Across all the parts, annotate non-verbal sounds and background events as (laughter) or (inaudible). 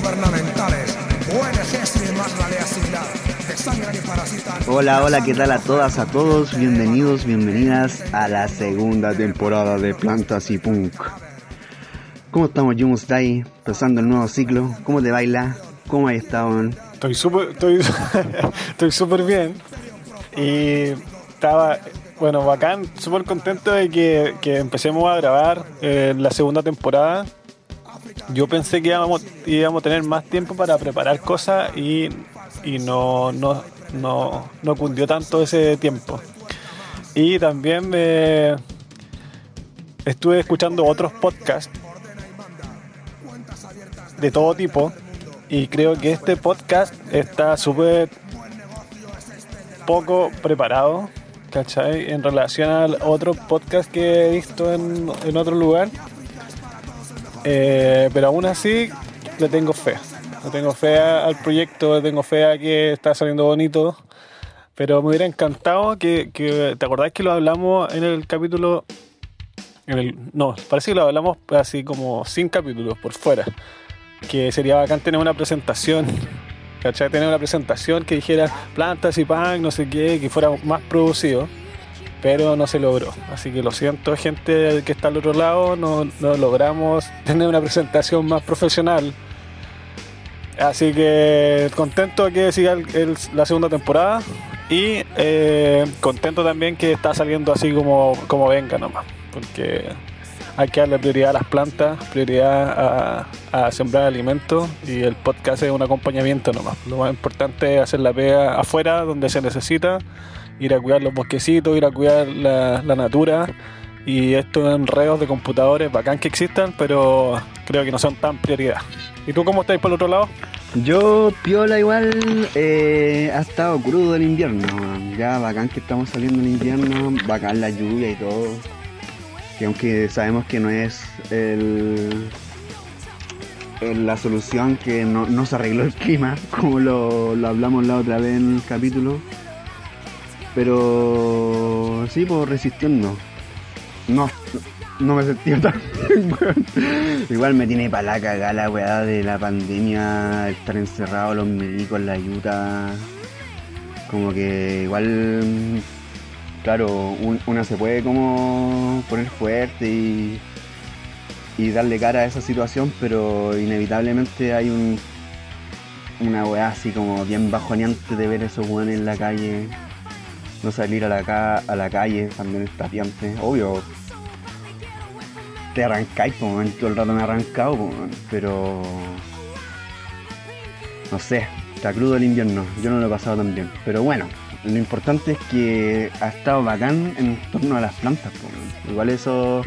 gubernamentales, ONGs y demás la ley similar, que sangran y parasitan. Hola, hola, ¿qué tal a todas, a todos? Bienvenidos, bienvenidas a la segunda temporada de Plantas y Punk. ¿Cómo estamos, Day? Empezando el nuevo ciclo. ¿Cómo te baila? ¿Cómo has estado? Estoy súper estoy, (laughs) estoy súper bien. Y estaba, bueno, bacán, súper contento de que, que, empecemos a grabar eh, la segunda temporada. Yo pensé que íbamos, a tener más tiempo para preparar cosas y, no, cundió tanto ese tiempo. Y también me estuve escuchando otros podcasts de todo tipo y creo que este podcast está súper poco preparado, ¿cachai? En relación al otro podcast que he visto en otro lugar. Eh, pero aún así le tengo fe. Le tengo fe al proyecto, le tengo fe a que está saliendo bonito. Pero me hubiera encantado que, ¿te acordás que lo hablamos en el capítulo? En el, no, parece que lo hablamos así como sin capítulos por fuera que sería bacán tener una presentación, (laughs) ¿cachai? Tener una presentación que dijera plantas y pan, no sé qué, que fuera más producido, pero no se logró. Así que lo siento, gente que está al otro lado, no, logramos (laughs) tener una presentación más profesional. Así que contento que siga la segunda temporada y eh, contento también que está saliendo así como, como venga nomás, porque hay que darle prioridad a las plantas, prioridad a, sembrar alimentos y el podcast es un acompañamiento nomás. Lo más importante es hacer la pega afuera donde se necesita, ir a cuidar los bosquecitos, ir a cuidar la, natura y estos enredos de computadores bacán que existan, pero creo que no son tan prioridad. ¿Y tú cómo estáis por el otro lado? Yo, piola igual, eh, ha estado crudo el invierno. Ya bacán que estamos saliendo en invierno, bacán la lluvia y todo que aunque sabemos que no es el, la solución, que no, se arregló el clima, (laughs) como lo, hablamos la otra vez en el capítulo, pero sí, pues resistiendo. No, no me sentí tan (laughs) Igual me tiene para la cagada la weá de la pandemia, estar encerrado los médicos, la ayuda. Como que igual claro, una se puede como poner fuerte y, darle cara a esa situación, pero inevitablemente hay un una weá así como bien bajoneante de ver esos weones en la calle, no salir a la, a la calle, también es tapiante, obvio. Te arrancáis, todo el rato me he arrancado, pero no sé, está crudo el invierno, yo no lo he pasado tan bien, pero bueno, lo importante es que ha estado bacán en torno a las plantas. Igual eso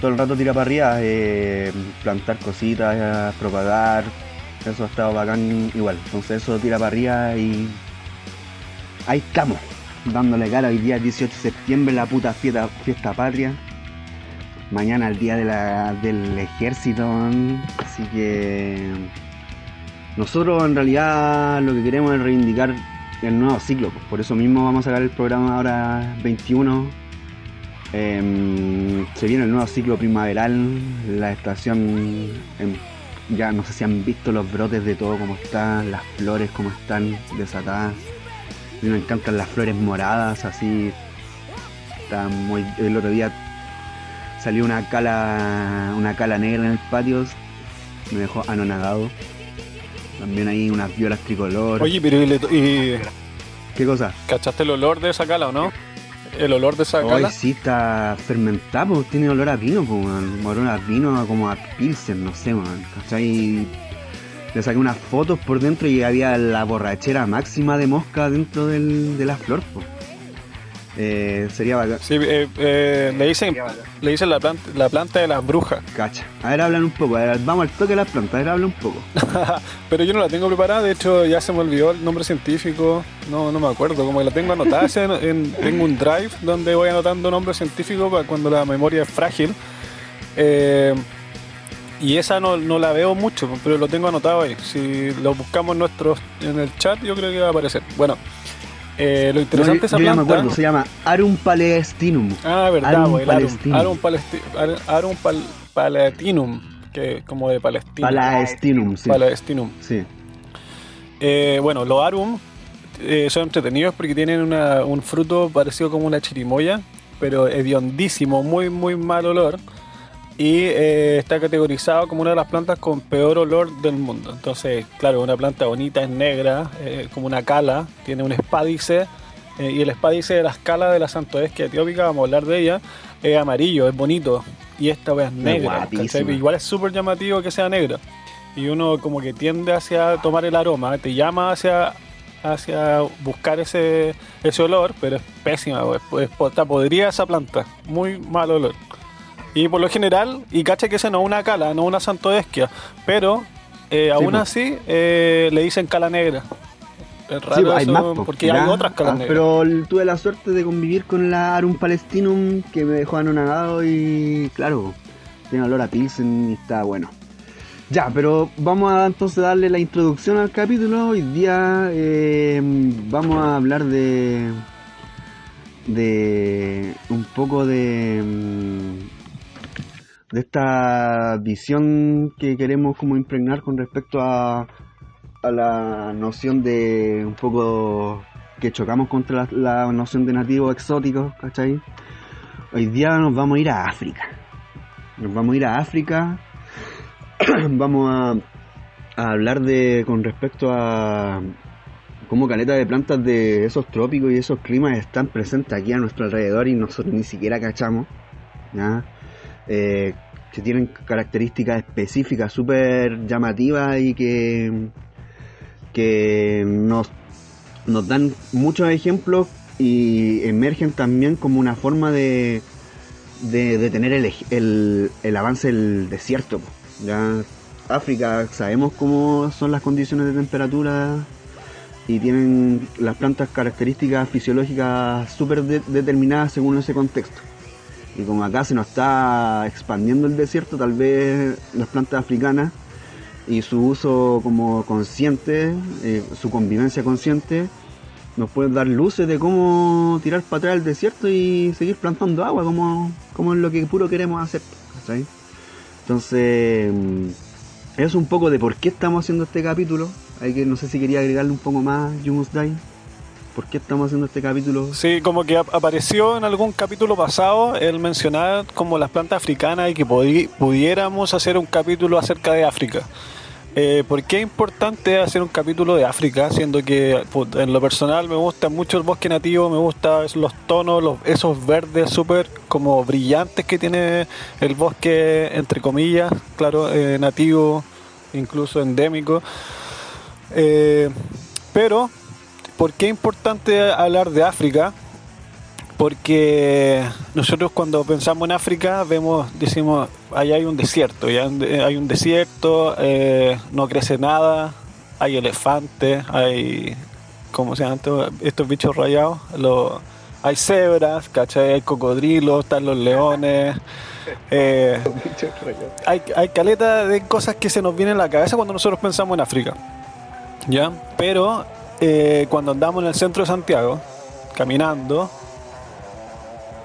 todo el rato tira para arriba, eh, plantar cositas, propagar, eso ha estado bacán igual. Entonces eso tira para arriba y ahí estamos, dándole cara hoy día 18 de septiembre, la puta fiesta, fiesta patria. Mañana el día del ejército, así que nosotros en realidad lo que queremos es reivindicar el nuevo ciclo. Por eso mismo vamos a sacar el programa ahora 21. Em, se viene el nuevo ciclo primaveral, la estación, ya no sé si han visto los brotes de todo, cómo están, las flores, cómo están desatadas. Mí me encantan las flores moradas, así. Está muy, el otro día salió una cala, una cala negra en el patio, me dejó anonadado. También hay unas violas tricolor. Oye, pero y, ¿Qué cosa? ¿Cachaste el olor de esa cala o no? ¿El olor de esa cala? sí está fermentado, tiene olor a vino, pues, olor a vino como a pilsen, no sé, man. ¿Cachai? Le saqué unas fotos por dentro y había la borrachera máxima de mosca dentro del, de la flor. Eh, sería bacán. Sí, eh, eh, le dicen, le dicen la, planta, la planta de las brujas. Cacha. A ver, hablan un poco. vamos al toque de las plantas. A ver, habla un poco. (laughs) Pero yo no la tengo preparada. De hecho, ya se me olvidó el nombre científico. No, no me acuerdo. Como que la tengo anotada en, tengo un drive donde voy anotando nombres científicos para cuando la memoria es frágil. Y esa no, no la veo mucho, pero lo tengo anotado ahí. Si lo buscamos nuestros, en el chat, yo creo que va a aparecer. Bueno, eh, lo interesante No, de esa yo ya planta. me acuerdo, se llama Arum palestinum. Ah, verdad, Arum pues, Arum. palestinum. Arum, Arum pal- palatinum, que como de Palestina. Palestinum, sí. Palestinum. sí. Eh, bueno, los Arum eh, son entretenidos porque tienen una- un fruto parecido como una chirimoya, pero hediondísimo, muy, muy mal olor. Y eh, está categorizado como una de las plantas con peor olor del mundo. Entonces, claro, una planta bonita, es negra, eh, como una cala, tiene un espádice. eh, y el espádice de la escala de la santoesquia etiópica, vamos a hablar de ella, es amarillo, es bonito. Y esta wea es negra. Igual es súper llamativo que sea negra y uno como que tiende hacia tomar el aroma, te llama hacia hacia buscar ese, ese olor, pero es pésima, pues, está podrida esa planta, muy mal olor. Y por lo general, y cacha que esa no es una cala, no es una santoesquia, pero eh, aún así eh, le dicen cala negra. Es raro Sí, pues, hay eso, más, po, porque ya. hay otras calas Ah, negras. Pero tuve la suerte de convivir con la Arum palestinum que me dejó anonadado y claro, tiene olor a pilsen y está bueno. Ya, pero vamos a entonces darle la introducción al capítulo. Hoy día eh, vamos a hablar de de un poco de mm, de esta visión que queremos como impregnar con respecto a a la noción de un poco que chocamos contra la, noción de nativos exóticos, ¿cachai? Hoy día nos vamos a ir a África. Nos vamos a ir a África. (clears throat) vamos a, a hablar de con respecto a cómo caleta de plantas de esos trópicos y esos climas están presentes aquí a nuestro alrededor y nosotros ni siquiera cachamos. ¿ya? Eh, que tienen características específicas súper llamativas y que que nos, nos dan muchos ejemplos y emergen también como una forma de, de, de tener el, el, el avance del desierto. Ya África sabemos cómo son las condiciones de temperatura y tienen las plantas características fisiológicas súper de- determinadas según ese contexto. Y como acá se nos está expandiendo el desierto, tal vez las plantas africanas y su uso como consciente, eh, su convivencia consciente, nos puede dar luces de cómo tirar para atrás el desierto y seguir plantando agua, como, como es lo que puro queremos hacer. ¿cachai? Entonces, mm, es un poco de por qué estamos haciendo este capítulo. Hay que, no sé si quería agregarle un poco más, Yumus Dai. ¿Por qué estamos haciendo este capítulo? Sí, como que ap- apareció en algún capítulo pasado el mencionar como las plantas africanas y que pudiéramos hacer un capítulo acerca de África. Eh, ¿Por qué es importante hacer un capítulo de África? Siendo que en lo personal me gusta mucho el bosque nativo, me gustan los tonos, esos verdes súper como brillantes que tiene el bosque, entre comillas, claro, eh, nativo, incluso endémico. Eh, pero, ¿por qué es importante hablar de África? Porque nosotros cuando pensamos en África vemos, decimos, allá hay un desierto, ya hay un desierto, eh, no crece nada, hay elefantes, hay, ¿cómo se llaman estos, estos bichos rayados? Los- hay cebras, ¿cachai? Hay cocodrilos, están los leones. (laughs) eh, hay, hay caleta de cosas que se nos vienen a la cabeza cuando nosotros pensamos en África. ¿Ya? Pero eh, cuando andamos en el centro de Santiago, caminando,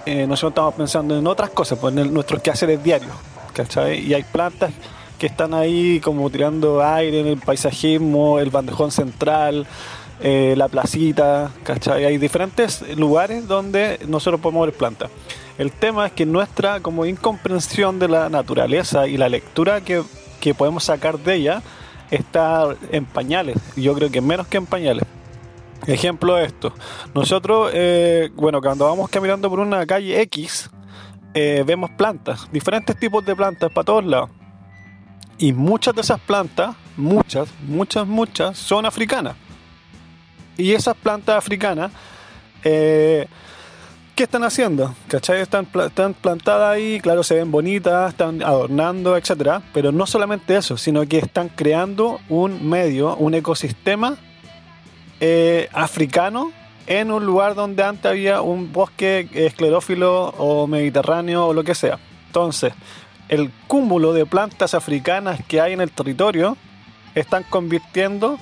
eh, nosotros estamos pensando en otras cosas, pues en nuestros quehaceres diarios, ¿cachai? Y hay plantas que están ahí como tirando aire en el paisajismo, el bandejón central, eh, la placita, ¿cachai? Hay diferentes lugares donde nosotros podemos ver plantas. El tema es que nuestra como incomprensión de la naturaleza y la lectura que, que podemos sacar de ella está en pañales. Yo creo que menos que en pañales. Ejemplo de esto. Nosotros, eh, bueno, cuando vamos caminando por una calle X, eh, vemos plantas, diferentes tipos de plantas para todos lados. Y muchas de esas plantas, muchas, muchas, muchas, son africanas. Y esas plantas africanas, eh, ¿qué están haciendo? ¿Cachai? Están, están plantadas ahí, claro, se ven bonitas, están adornando, etcétera. Pero no solamente eso, sino que están creando un medio, un ecosistema eh, africano en un lugar donde antes había un bosque esclerófilo o mediterráneo o lo que sea. Entonces, el cúmulo de plantas africanas que hay en el territorio están convirtiendo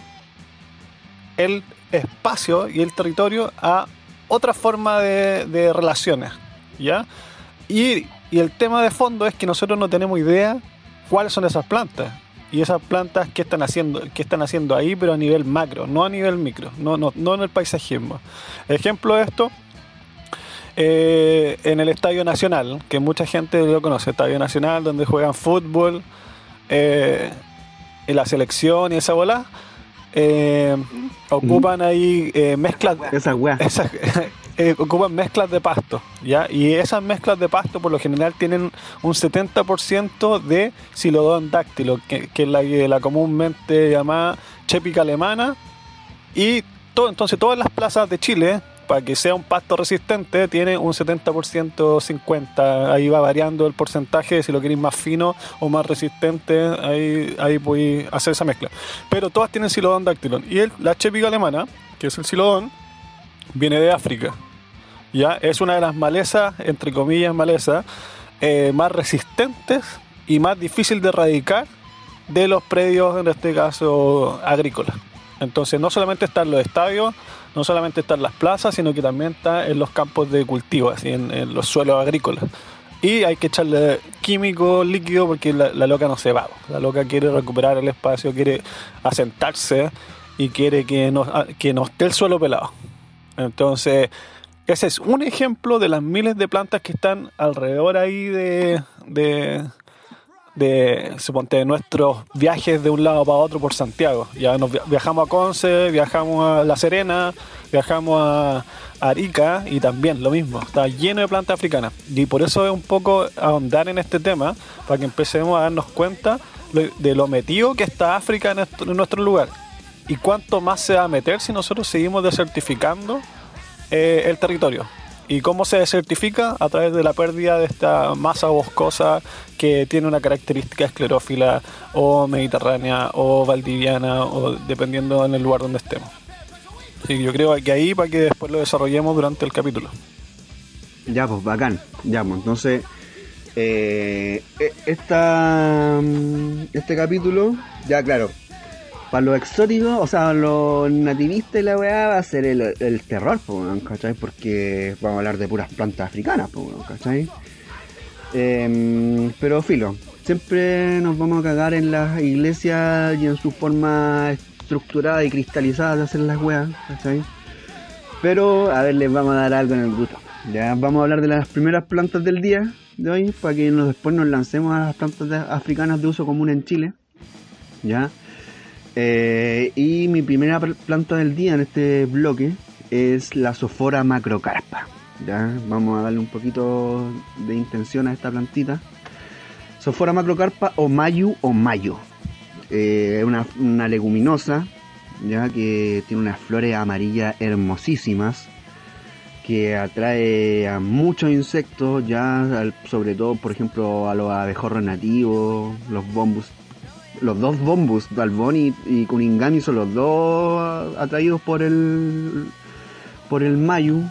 el espacio y el territorio a otra forma de, relaciones, ¿ya? Y, y, el tema de fondo es que nosotros no tenemos idea cuáles son esas plantas. Y esas plantas que están haciendo, qué están haciendo ahí, pero a nivel macro, no a nivel micro, no, no, no en el paisajismo. Ejemplo de esto, eh, en el Estadio Nacional, que mucha gente lo conoce, Estadio Nacional, donde juegan fútbol, eh, en la selección y esa bola. Eh, ocupan ahí mezclas esas (laughs) ocupan mezclas de pasto ya y esas mezclas de pasto por lo general tienen un 70% de silodón dáctilo que, es la, la comúnmente llamada chépica alemana. Y todo entonces todas las plazas de Chile para que sea un pasto resistente tiene un 70% 50 ahí va variando el porcentaje si lo queréis más fino o más resistente ahí, ahí podéis hacer esa mezcla. Pero todas tienen silodón dactylon. Y el, la chépica alemana que es el silodón viene de África. Ya es una de las malezas entre comillas malezas eh, más resistentes y más difícil de erradicar de los predios en este caso agrícolas. Entonces no solamente están los estadios no solamente está en las plazas, sino que también está en los campos de cultivo, así en, los suelos agrícolas. Y hay que echarle químico líquido porque la, loca no se va. La loca quiere recuperar el espacio, quiere asentarse y quiere que no, que no esté el suelo pelado. Entonces, ese es un ejemplo de las miles de plantas que están alrededor ahí de, de suponte nuestros viajes de un lado para otro por Santiago. Ya nos viajamos a Conce, viajamos a La Serena, viajamos a Arica y también lo mismo, está lleno de plantas africanas. Y por eso es un poco ahondar en este tema, para que empecemos a darnos cuenta de lo metido que está África en nuestro lugar. Y cuánto más se va a meter si nosotros seguimos desertificando eh, el territorio. ¿Y cómo se certifica? A través de la pérdida de esta masa boscosa que tiene una característica esclerófila o mediterránea o valdiviana o dependiendo en el lugar donde estemos. Sí, yo creo que ahí para que después lo desarrollemos durante el capítulo. Ya, pues bacán. Ya, pues entonces eh, e-, esta, mm, este capítulo, ya claro, para los exóticos, o sea, los nativistas y la weá va a ser el, terror, ¿cachai? Porque vamos a hablar de puras plantas africanas, ¿cachai? Em, pero filo, siempre nos vamos a cagar en las iglesias y en su forma estructurada y cristalizada de hacer las weas, ¿cachai? Pero, a ver, les vamos a dar algo en el gusto. Ya vamos a hablar de las primeras plantas del día de hoy, para que después nos lancemos a las plantas africanas de uso común en Chile. ¿Ya? Eh, y mi primera planta del día en este bloque es la Sophora macrocarpa. ¿ya? Vamos a darle un poquito de intención a esta plantita. Sophora macrocarpa o mayu o mayo. Eh, es una, leguminosa ya que tiene unas flores amarillas hermosísimas que atrae a muchos insectos ya sobre todo por ejemplo a los abejorros nativos los bombus los dos bombus, Dalbón y, y son los dos atraídos por el por el mayu.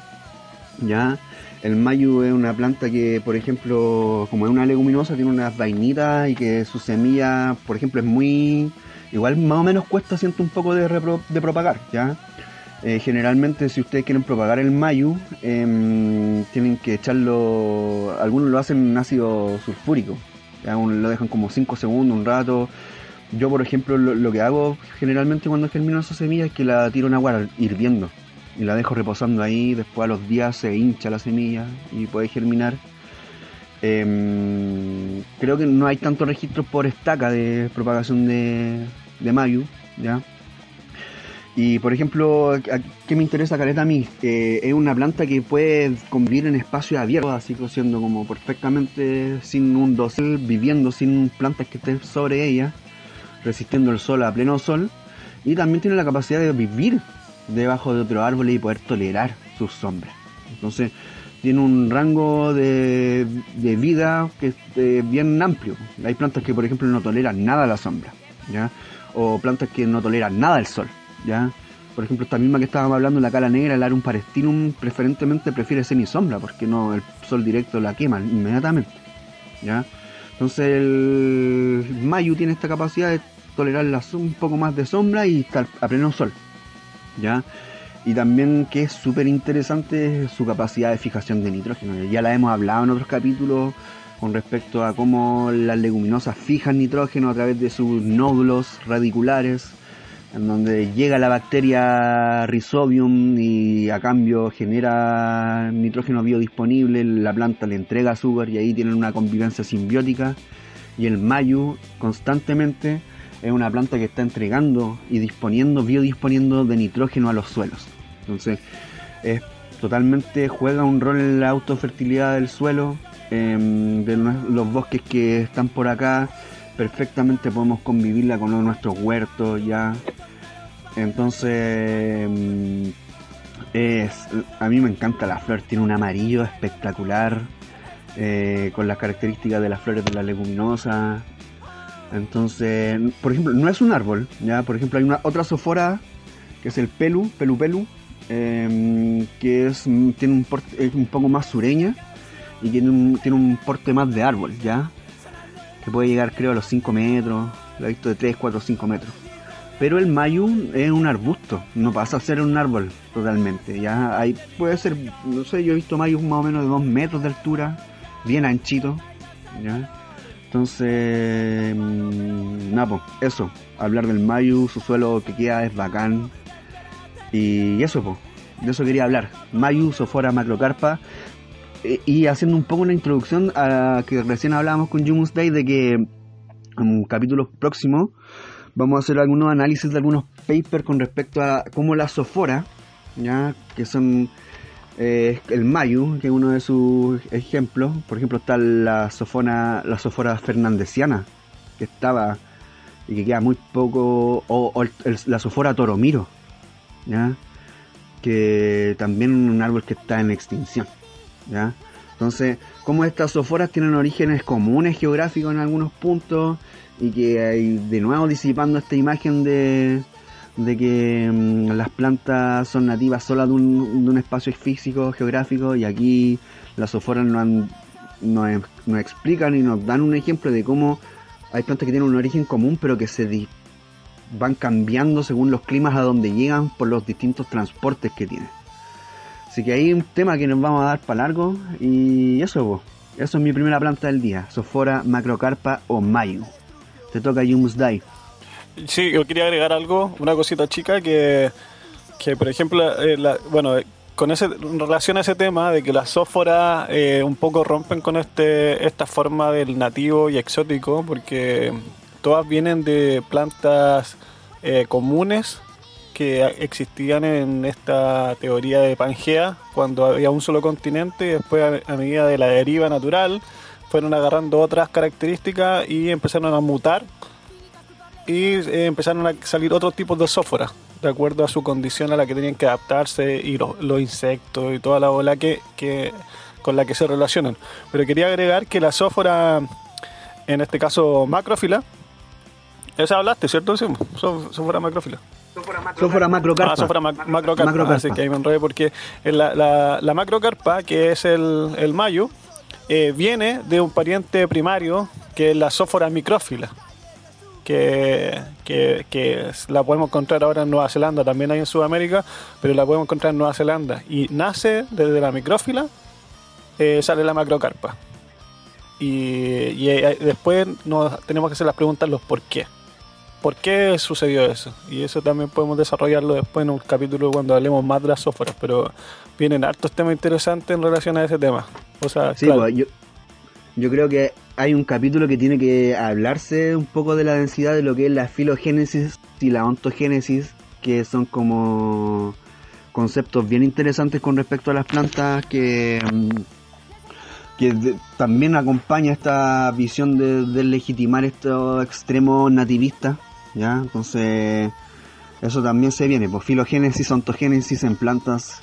Ya, el mayu es una planta que, por ejemplo, como es una leguminosa, tiene unas vainitas y que su semilla, por ejemplo, es muy igual más o menos cuesta siento un poco de, de propagar, ya. Eh, generalmente si ustedes quieren propagar el mayu, em, tienen que echarlo, algunos lo hacen en ácido sulfúrico, lo dejan como 5 segundos, un rato, yo, por ejemplo, lo, que hago generalmente cuando germino esa semilla es que la tiro en agua hirviendo y la dejo reposando ahí. Después a los días se hincha la semilla y puede germinar. Em, creo que no hay tantos registros por estaca de propagación de, de Mayu. Y por ejemplo, ¿qué me interesa careta a mí? es una planta que puede convivir en espacios abiertos, así siendo como perfectamente sin un dosel, viviendo sin plantas que estén sobre ella resistiendo el sol a pleno sol y también tiene la capacidad de vivir debajo de otros árboles y poder tolerar sus sombras. Entonces tiene un rango de, vida que es bien amplio. Hay plantas que por ejemplo no toleran nada la sombra, ¿ya? o plantas que no toleran nada el sol. ¿ya? Por ejemplo, esta misma que estábamos hablando, la cala negra, el arum parestinum, preferentemente prefiere semisombra porque no el sol directo la quema inmediatamente. ¿ya? Entonces el Mayu tiene esta capacidad de tolerar un poco más de sombra y estar a pleno sol. ¿ya? Y también que es súper interesante su capacidad de fijación de nitrógeno. Ya la hemos hablado en otros capítulos con respecto a cómo las leguminosas fijan nitrógeno a través de sus nódulos radiculares en donde llega la bacteria Rhizobium y a cambio genera nitrógeno biodisponible, la planta le entrega azúcar y ahí tienen una convivencia simbiótica. Y el mayu constantemente es una planta que está entregando y disponiendo, biodisponiendo de nitrógeno a los suelos. Entonces, es totalmente juega un rol en la autofertilidad del suelo, em, de los bosques que están por acá. Perfectamente podemos convivirla con nuestros huertos ya entonces, mm, es, a mí me encanta la flor, tiene un amarillo espectacular, eh, con las características de las flores de la leguminosa. Entonces, por ejemplo, no es un árbol, ya, por ejemplo, hay una otra sofora que es el pelu, pelu pelu, em, que es, tiene un porte, es un poco más sureña y tiene un, tiene un porte más de árbol, ya, que puede llegar creo a los 5 metros, lo he visto de 3, 4, 5 metros. Pero el mayu es un arbusto, no pasa a ser un árbol totalmente. Ya hay, puede ser, no sé, yo he visto mayus más o menos de 2 metros de altura, bien anchito. ¿ya? Entonces, mmm, nada, eso, hablar del mayu, su suelo que queda es bacán. Y eso, pues, de eso quería hablar. Mayu, Sofora, Macrocarpa. E, y haciendo un poco una introducción a que recién hablábamos con Jumus Day de que en un capítulo próximo vamos a hacer algunos análisis de algunos papers con respecto a cómo la sofora, ¿ya? que son el mayu, que es uno de sus ejemplos. Por ejemplo, está la sofona, la sofora fernandesiana, que estaba y que queda muy poco, o, la sofora toromiro, que también es un árbol que está en extinción. ¿ya? Entonces, como estas soforas tienen orígenes comunes geográficos en algunos puntos, y que hay de nuevo disipando esta imagen de, de que mm, las plantas son nativas solo de un, espacio físico, geográfico, y aquí las soforas nos, nos, explican y nos dan un ejemplo de cómo hay plantas que tienen un origen común, pero que se van cambiando según los climas a donde llegan por los distintos transportes que tienen. Así que hay un tema que nos vamos a dar para largo, y eso, eso es mi primera planta del día, Sofora macrocarpa o mayo. Te toca Die. Sí, yo quería agregar algo, una cosita chica que, que por ejemplo, eh, bueno, con ese, en relación a ese tema de que las sóforas eh, un poco rompen con este esta forma del nativo y exótico, porque todas vienen de plantas eh, comunes que existían en esta teoría de Pangea cuando había un solo continente y después a medida de la deriva natural fueron agarrando otras características y empezaron a mutar y eh, empezaron a salir otros tipos de sóforas de acuerdo a su condición a la que tenían que adaptarse y los, insectos y toda la ola que, que, con la que se relacionan. Pero quería agregar que la sófora, en este caso macrófila, esa hablaste, ¿cierto? Sí, sófora macrófila. Sófora macrocarpa. Ah, sófora macrocarpa. Así que ahí me enredé porque la, la, la macrocarpa, que es el, el mayo, eh, viene de un pariente primario que es la sófora micrófila, que, que, la podemos encontrar ahora en Nueva Zelanda, también hay en Sudamérica, pero la podemos encontrar en Nueva Zelanda. Y nace desde la micrófila, eh, sale la macrocarpa. Y, eh, después nos tenemos que hacer las preguntas los por qué. ¿Por qué sucedió eso? Y eso también podemos desarrollarlo después en un capítulo cuando hablemos más de las sóforas, pero vienen hartos temas interesantes en relación a ese tema. O sea, sí, pues, yo, yo creo que hay un capítulo que tiene que hablarse un poco de la densidad de lo que es la filogénesis y la ontogénesis, que son como conceptos bien interesantes con respecto a las plantas que, mm, también acompaña esta visión de, legitimar estos extremos nativistas, ¿ya? Entonces, eso también se viene, pues filogénesis, ontogénesis en plantas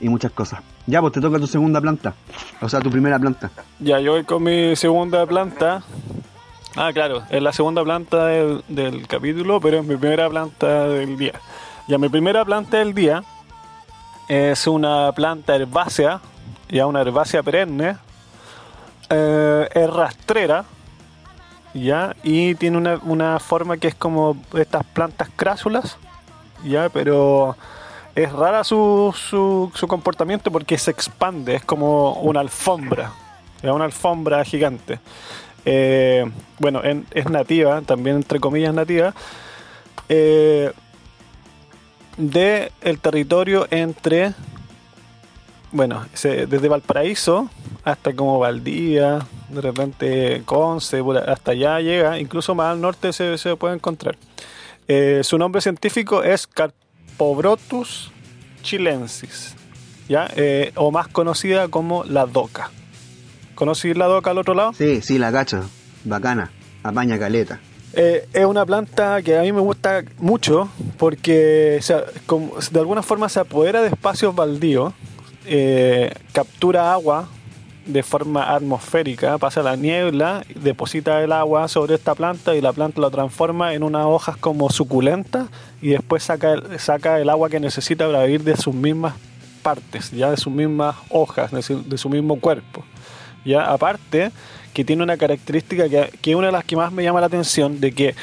y muchas cosas. Ya, pues te toca tu segunda planta. O sea, tu primera planta. Ya, yo voy con mi segunda planta. Ah, claro, es la segunda planta del, capítulo, pero es mi primera planta del día. Ya, mi primera planta del día es una planta herbácea, ya una herbácea perenne, eh, es rastrera, ¿ya? Y tiene una, una forma que es como estas plantas crásulas, ¿ya? Pero es rara su, su, comportamiento porque se expande, es como una alfombra, es una alfombra gigante. Eh, bueno, en- es nativa, también entre comillas nativa, eh, de el territorio entre, bueno, desde Valparaíso hasta como Valdivia, de repente Conce, hasta allá llega, incluso más al norte se, se puede encontrar. Eh, su nombre científico es Carpobrotus chilensis, ¿ya? Eh, o más conocida como la doca. ¿Conocí la doca al otro lado? Sí, sí, la cacho. Bacana. Apaña caleta. Eh, es una planta que a mí me gusta mucho porque se- como- de alguna forma se apodera de espacios baldíos, eh, captura agua de forma atmosférica, pasa la niebla, deposita el agua sobre esta planta y la planta lo transforma en unas hojas como suculentas y después saca el, saca el agua que necesita para vivir de sus mismas partes, ya de sus mismas hojas, de su, mismo cuerpo. Ya aparte que tiene una característica que, que es una de las que más me llama la atención, de que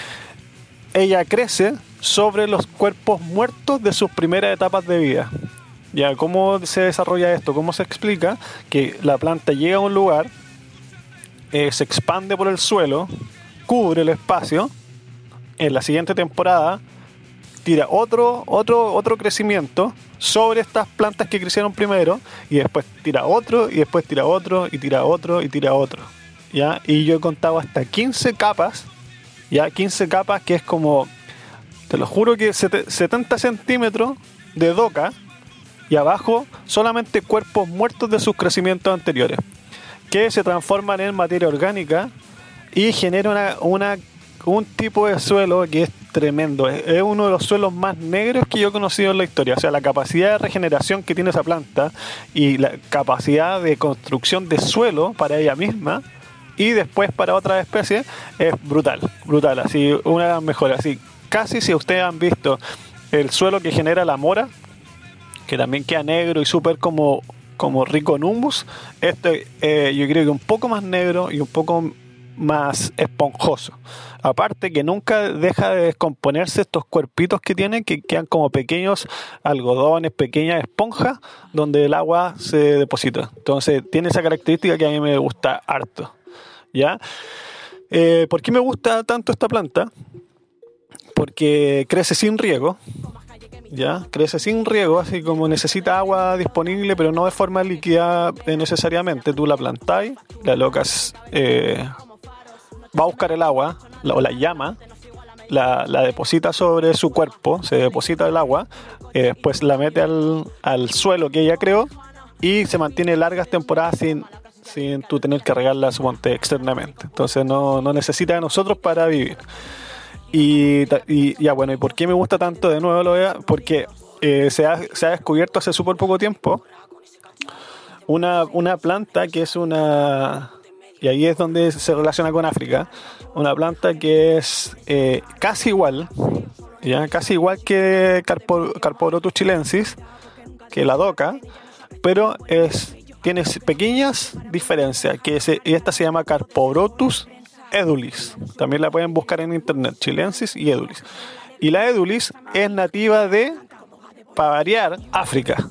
ella crece sobre los cuerpos muertos de sus primeras etapas de vida. Ya, ¿cómo se desarrolla esto? ¿Cómo se explica? Que la planta llega a un lugar, eh, se expande por el suelo, cubre el espacio, en la siguiente temporada tira otro, otro, otro crecimiento sobre estas plantas que crecieron primero y después tira otro y después tira otro y tira otro y tira otro. ¿ya? Y yo he contado hasta 15 capas, ya 15 capas que es como, te lo juro que sete- 70 centímetros de doca y abajo solamente cuerpos muertos de sus crecimientos anteriores, que se transforman en materia orgánica y genera una, un tipo de suelo que es tremendo. Es, es uno de los suelos más negros que yo he conocido en la historia. O sea, la capacidad de regeneración que tiene esa planta y la capacidad de construcción de suelo para ella misma y después para otras especies es brutal, brutal. Así, una de las mejores. Así, casi si ustedes han visto el suelo que genera la mora, que también queda negro y súper como, como rico en humus. Este eh, yo creo que un poco más negro y un poco más esponjoso. Aparte que nunca deja de descomponerse estos cuerpitos que tiene, que quedan como pequeños algodones, pequeñas esponjas, donde el agua se deposita. Entonces tiene esa característica que a mí me gusta harto. ¿Ya? Eh, ¿Por qué me gusta tanto esta planta? Porque crece sin riego, crece sin riego, así como necesita agua disponible, pero no de forma líquida eh, necesariamente. Tú la plantáis, la locas eh, va a buscar el agua o la llama, la, la deposita sobre su cuerpo, se deposita el agua, eh, después la mete al, al suelo que ella creó y se mantiene largas temporadas sin, sin tú tener que regarla, suponte, externamente. Entonces no, no necesita de nosotros para vivir. Y, ya bueno, ¿y por qué me gusta tanto de nuevo? Lo voy a- porque eh, se, ha, se ha descubierto hace súper poco tiempo una, una planta que es una... Y ahí es donde se relaciona con África. Una planta que es eh, casi igual, ya casi igual que Carpo, Carporotus chilensis, que la doca, pero es, tiene pequeñas diferencias. Que se- y esta se llama Carporotus edulis. También la pueden buscar en internet, chilensis y edulis. Y la edulis es nativa de, para variar, África.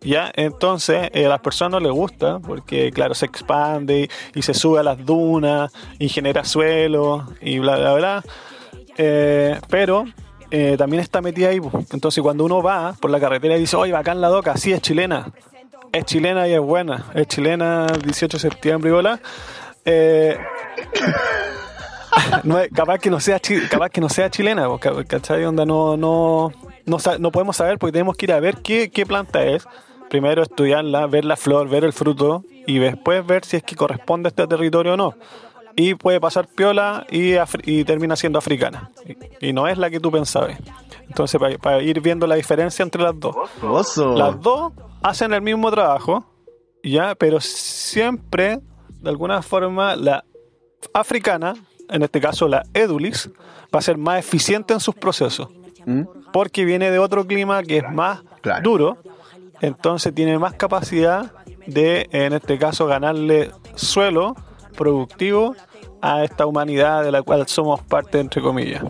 ¿Ya? Entonces, eh, a las personas les gusta porque, claro, se expande y, se sube a las dunas y genera suelo y bla, bla, bla. Eh, pero eh, también está metida ahí. po. Entonces, cuando uno va por la carretera y dice, oye, bacán la doca, sí, es chilena. Es chilena y es buena. Es chilena, 18 de septiembre y bola. Eh, no es- capaz que no sea capaz que no sea chilena ¿cachai? Onda no no no, no podemos saber porque tenemos que ir a ver qué, qué planta es. Primero estudiarla ver la flor ver el fruto y después ver si es que corresponde a este territorio o no. Y puede pasar piola y, termina siendo africana. Y, y no es la que tú pensabas. Entonces para, para ir viendo la diferencia entre las dos. Oso. las dos hacen el mismo trabajo, ya, pero siempre, de alguna forma, la africana, en este caso la edulis, va a ser más eficiente en sus procesos, ¿Mm? porque viene de otro clima que es más Claro. duro, entonces tiene más capacidad de, en este caso, ganarle suelo productivo a esta humanidad de la cual somos parte, entre comillas.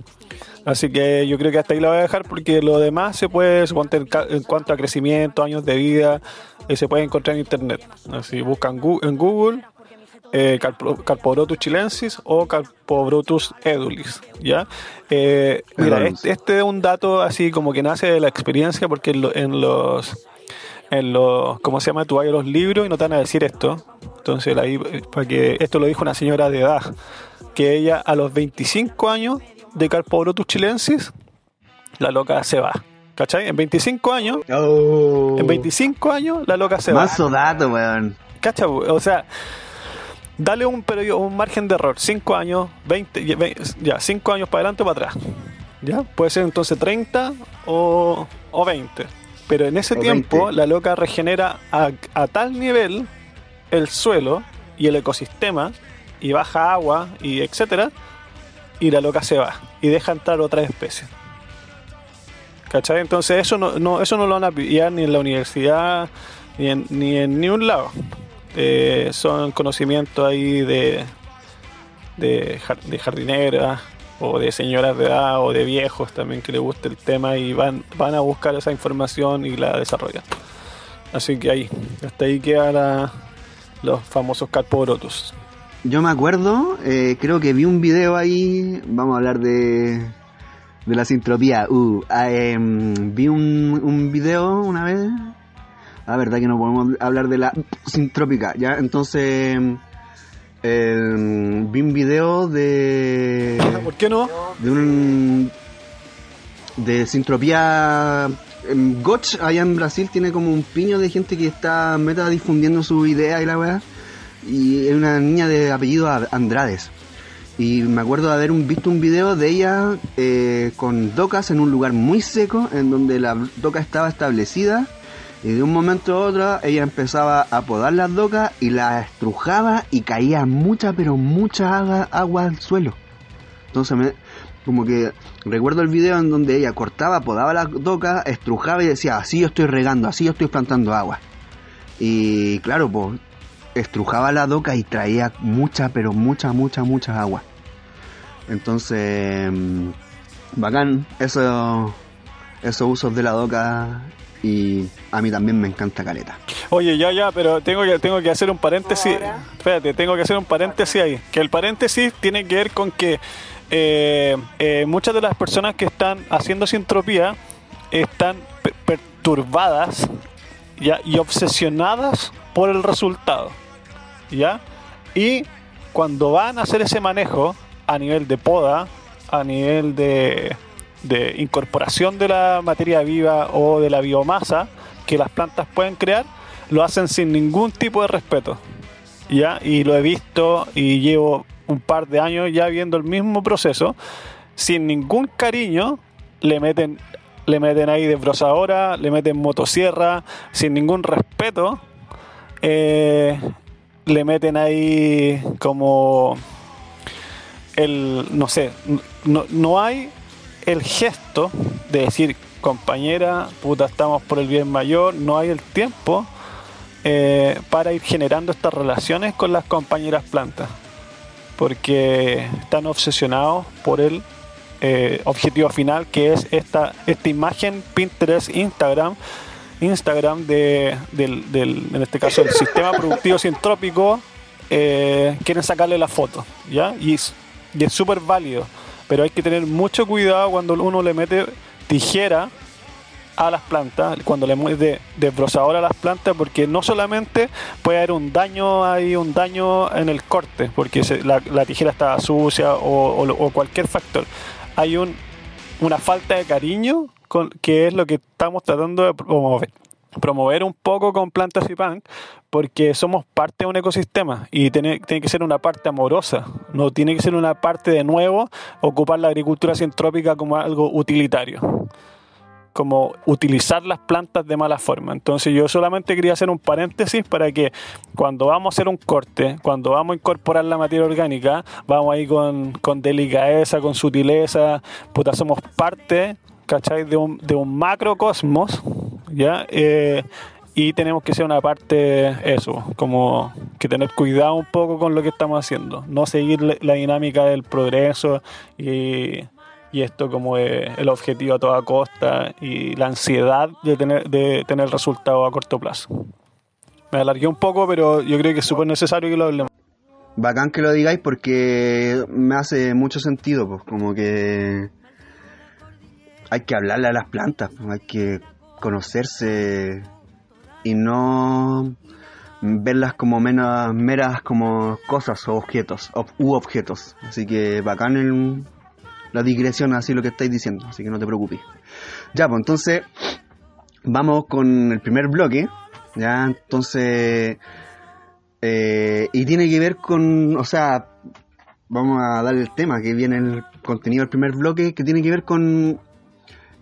Así que yo creo que hasta ahí lo voy a dejar porque lo demás se puede, suponte en, cuanto a crecimiento, años de vida, eh, se puede encontrar en internet. Así buscan en Google eh, Carpobrotus chilensis o Carpobrotus edulis, ¿ya? Eh, mira, este, este es un dato así como que nace de la experiencia porque en, lo- en los en los ¿cómo se llama? Tú vas a los libros y no te van a decir esto. Entonces ahí eh, para que esto lo dijo una señora de edad que ella a los 25 años de Carpobrotus chilensis la loca se va. ¿Cachai? En 25 años, Oh. en 25 años la loca se va. Mazo dato, weón. ¿Cacha? O sea, dale un periodo, un margen de error, 5 años, 20, ya, ve- ya, 5 años para adelante o para atrás. ¿Ya? Puede ser entonces 30 o, o 20. Pero en ese O tiempo 20. la loca regenera a, a tal nivel el suelo y el ecosistema y baja agua y etcétera y la loca se va y deja entrar otra especie. ¿Cachai? Entonces eso no, no- eso no lo van a pillar ni en la universidad ni en, ni en ni un lado. Eh, son conocimientos ahí de, de, jar- de jardineras o de señoras de edad o de viejos también que les guste el tema y van, van a buscar esa información y la desarrollan. Así que ahí, hasta ahí quedan los famosos carpobrotus. Yo me acuerdo, eh, creo que vi un video ahí, vamos a hablar de, de la sintropía. Uh, ah, em, vi un, un video una vez. La verdad que no podemos hablar de la sintrópica, ¿ya? Entonces, em, vi un video de, ¿Por qué no? de un... de sintropía... En Gotch, allá en Brasil, tiene como un piño de gente que está meta difundiendo su idea y la weá y es una niña de apellido Andrades. Y me acuerdo de haber un- visto un video de ella eh, con docas en un lugar muy seco, en donde la doca estaba establecida. Y de un momento a otro ella empezaba a podar las docas y las estrujaba y caía mucha, pero mucha agua, agua al suelo. Entonces me, como que recuerdo el video en donde ella cortaba, podaba las docas, estrujaba y decía, así yo estoy regando, así yo estoy plantando agua. Y claro, pues estrujaba la doca y traía mucha, pero mucha, mucha, mucha agua. Entonces, mm, bacán eso, esos usos de la doca y a mí también me encanta caleta. Oye, ya, ya, pero tengo que, tengo que hacer un paréntesis. Espérate, tengo que hacer un paréntesis ahí. Que el paréntesis tiene que ver con que eh, eh, muchas de las personas que están haciendo sintropía están pe- perturbadas ¿ya? y obsesionadas por el resultado. ¿ya? Y cuando van a hacer ese manejo a nivel de poda, a nivel de, de incorporación de la materia viva o de la biomasa que las plantas pueden crear, lo hacen sin ningún tipo de respeto. ¿ya? Y lo he visto y llevo un par de años ya viendo el mismo proceso, sin ningún cariño, le meten, le meten ahí desbrozadora, le meten motosierra, sin ningún respeto, eh, le meten ahí como el, no sé, no, no hay el gesto de decir, compañera, puta, estamos por el bien mayor, no hay el tiempo eh, para ir generando estas relaciones con las compañeras plantas, porque están obsesionados por el eh, objetivo final, que es esta, esta imagen Pinterest, Instagram, Instagram de, del, del- en este caso, el sistema productivo sintrópico, eh, quieren sacarle la foto, ¿ya? Y y es súper válido, pero hay que tener mucho cuidado cuando uno le mete tijera a las plantas, cuando le mete desbrozador a las plantas, porque no solamente puede haber un daño, hay un daño en el corte, porque se- la, tijera está sucia o, cualquier factor. Hay un, una falta de cariño que es lo que estamos tratando de promover promover un poco con plantas y punk porque somos parte de un ecosistema y tiene, tiene que ser una parte amorosa, no tiene que ser una parte de nuevo ocupar la agricultura sintrópica como algo utilitario, como utilizar las plantas de mala forma. Entonces yo solamente quería hacer un paréntesis para que cuando vamos a hacer un corte, cuando vamos a incorporar la materia orgánica, vamos ahí con, con delicadeza, con sutileza, puta, somos parte ¿cachai? De un, de un macrocosmos, ¿ya? Eh, y tenemos que ser una parte, eso, como que tener cuidado un poco con lo que estamos haciendo, no seguir la dinámica del progreso y, esto como el objetivo a toda costa y la ansiedad de tener, de tener resultados a corto plazo. Me alargué un poco, pero yo creo que es súper necesario que lo hablemos. Bacán que lo digáis porque me hace mucho sentido, pues como que hay que hablarle a las plantas, pues, hay que conocerse y no verlas como menos, meras como cosas o objetos u objetos. Así que bacán la digresión así lo que estáis diciendo, así que no te preocupes. Ya, pues entonces vamos con el primer bloque, ya, entonces eh, y tiene que ver con, o sea, vamos a dar el tema que viene el contenido del primer bloque, que tiene que ver con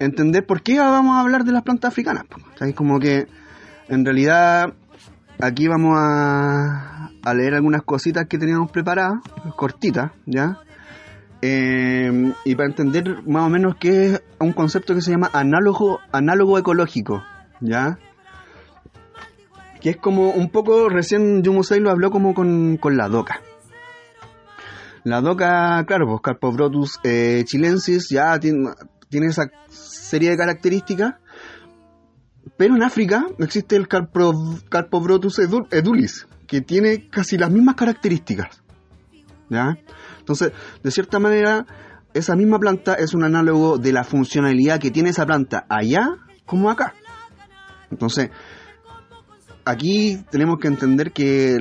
entender por qué vamos a hablar de las plantas africanas. es como que en realidad aquí vamos a, leer algunas cositas que teníamos preparadas, cortitas, ¿ya? Eh, y para entender más o menos qué es un concepto que se llama análogo, análogo ecológico, ¿ya? Que es como un poco, recién Yumusei lo habló como con, la doca. La doca, claro, pues Carpobrotus eh, chilensis ya tiene, tiene esa serie de características pero en África existe el Carpobrotus edulis, que tiene casi las mismas características. Entonces, de cierta manera, esa misma planta es un análogo de la funcionalidad que tiene esa planta allá como acá. Entonces, aquí tenemos que entender que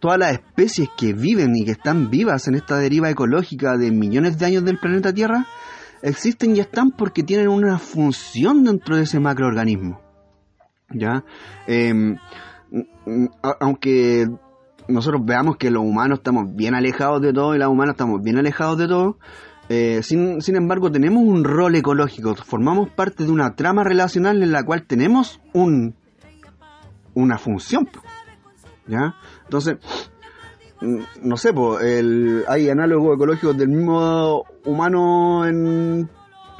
todas las especies que viven y que están vivas en esta deriva ecológica de millones de años del planeta Tierra existen y están porque tienen una función dentro de ese macroorganismo. ¿ya? Em, aunque nosotros veamos que los humanos estamos bien alejados de todo y las humanas estamos bien alejados de todo, eh, sin, sin, embargo tenemos un rol ecológico, formamos parte de una trama relacional en la cual tenemos un, una función. ¿ya? Entonces, no sé, el, hay análogos ecológicos del mismo humano en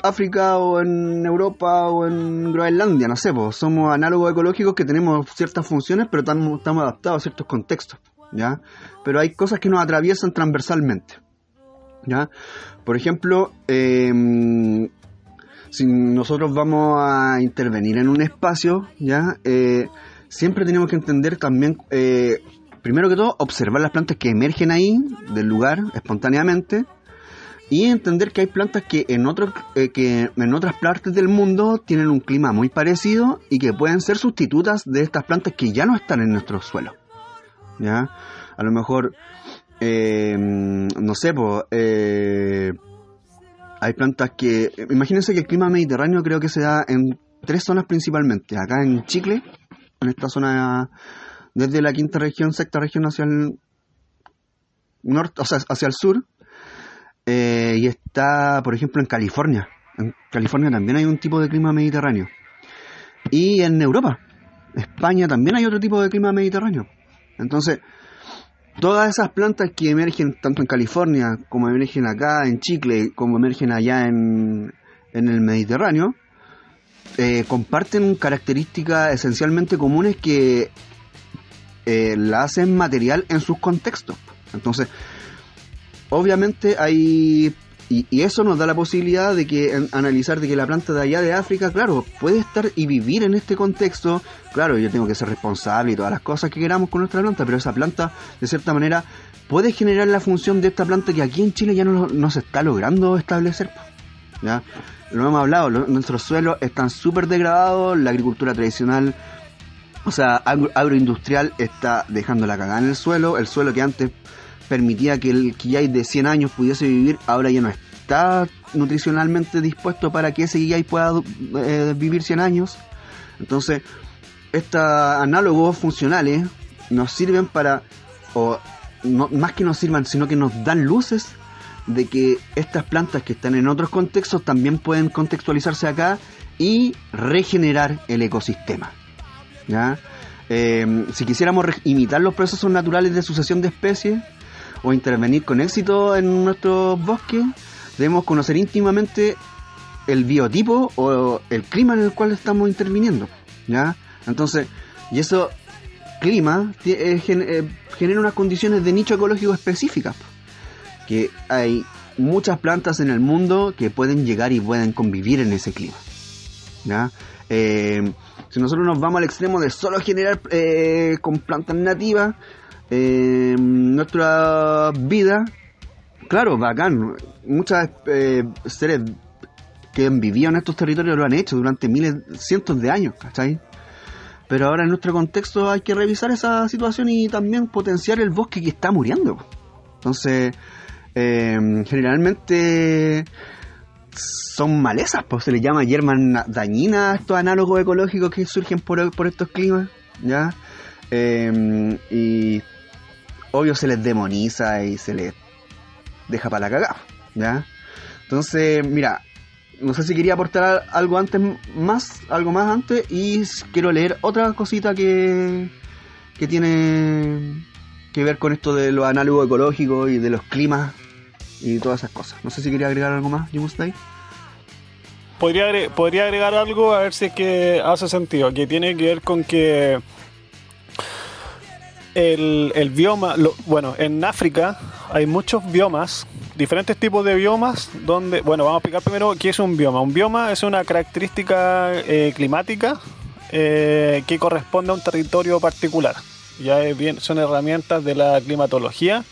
África o en Europa o en Groenlandia, no sé, pues somos análogos ecológicos que tenemos ciertas funciones, pero estamos, estamos adaptados a ciertos contextos, ¿ya? Pero hay cosas que nos atraviesan transversalmente, ¿ya? Por ejemplo, em, si nosotros vamos a intervenir en un espacio, ¿ya? Eh, siempre tenemos que entender también, eh, primero que todo, observar las plantas que emergen ahí del lugar espontáneamente, y entender que hay plantas que en, otros eh, que en otras partes del mundo tienen un clima muy parecido y que pueden ser sustitutas de estas plantas que ya no están en nuestro suelo. ¿Ya? A lo mejor, eh, no sé, pues, hay plantas que... Imagínense que el clima mediterráneo creo que se da en tres zonas principalmente. Acá en Chile, en esta zona, desde la quinta región, sexta región hacia el norte, o sea, hacia el sur, eh, y está, por ejemplo, en California. En California también hay un tipo de clima mediterráneo. Y en Europa, España también hay otro tipo de clima mediterráneo. Entonces, todas esas plantas que emergen tanto en California como emergen acá en Chile, como emergen allá en, en el Mediterráneo, eh, comparten características esencialmente comunes que eh, la hacen material en sus contextos. Entonces, obviamente hay y, eso nos da la posibilidad de que analizar de que la planta de allá de África, claro, puede estar y vivir en este contexto. Claro, yo tengo que ser responsable y todas las cosas que queramos con nuestra planta, pero esa planta, de cierta manera, puede generar la función de esta planta que aquí en Chile ya no, se está logrando establecer. ¿ya? Lo hemos hablado, nuestros suelos están súper degradados, la agricultura tradicional, o sea, agroindustrial está dejando la cagada en el suelo, el suelo que antes permitía que el Quillay de 100 años pudiese vivir, ahora ya no está nutricionalmente dispuesto para que ese Quillay pueda eh, vivir 100 años. Entonces, estos análogos funcionales nos sirven para, o no, más que nos sirvan, sino que nos dan luces de que estas plantas que están en otros contextos también pueden contextualizarse acá y regenerar el ecosistema. Eh, si quisiéramos imitar los procesos naturales de sucesión de especies, o intervenir con éxito en nuestros bosques, debemos conocer íntimamente el biotipo o el clima en el cual estamos interviniendo. Entonces, Y eso clima eh, eh, genera unas condiciones de nicho ecológico específicas. Que hay muchas plantas en el mundo que pueden llegar y pueden convivir en ese clima. Eh, si nosotros nos vamos al extremo de solo generar con plantas nativas nuestra vida, claro, bacán. Muchas seres que han vivido en estos territorios lo han hecho durante miles, cientos de años, ¿cachai? Pero ahora en nuestro contexto hay que revisar esa situación y también potenciar el bosque que está muriendo. Entonces, eh, generalmente son malezas, pues se les llama hierbas dañinas a estos análogos ecológicos que surgen por, estos climas, ¿ya? Eh, y obvio se les demoniza y se les deja para la cagada, ¿ya? Entonces, mira, no sé si quería aportar algo antes más, algo más antes, y quiero leer otra cosita que, que tiene que ver con esto de los análogos ecológicos y de los climas y todas esas cosas. No sé si quería agregar algo más, Jimustai. Podría, podría agregar algo a ver si es que hace sentido, que tiene que ver con que el, el bioma, bueno, en África hay muchos biomas diferentes tipos de biomas donde, bueno, vamos a explicar primero qué es un bioma. Un bioma es una característica eh, climática eh, que corresponde a un territorio particular. Ya bien, son herramientas de la climatología